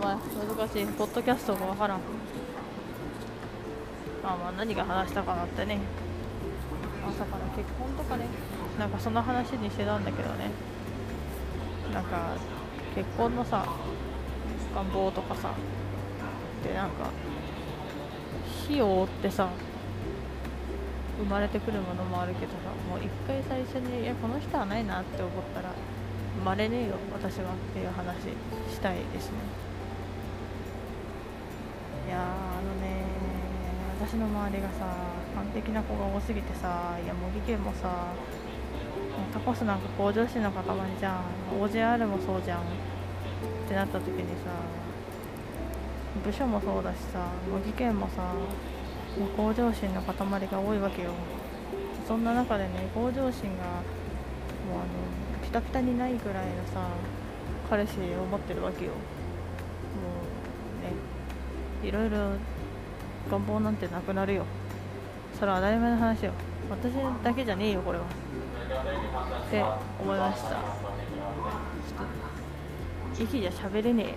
難しいポッドキャストがわからん。まあまあ何が話したかなってね。朝から結婚とかね。なんかその話にしてたんだけどね。なんか結婚のさ願望とかさ。でなんか火を追ってさ生まれてくるものもあるけどさもう一回最初にいやこの人はないなって思ったら生まれねえよ私はっていう話したいですね。私の周りがさ完璧な子が多すぎてさいや模擬県もさタコスなんか向上心の塊じゃん。OJR もそうじゃん。ってなった時にさ部署もそうだしさ模擬県もさ向上心の塊が多いわけよ。そんな中でね向上心がもうあのピタピタにないぐらいのさ彼氏を持ってるわけよ。もうねいろいろ願望なんてなくなるよ。それは当たり前の話よ。私だけじゃねえよこれは。って思いました。ちょっと息じゃ喋れねえ。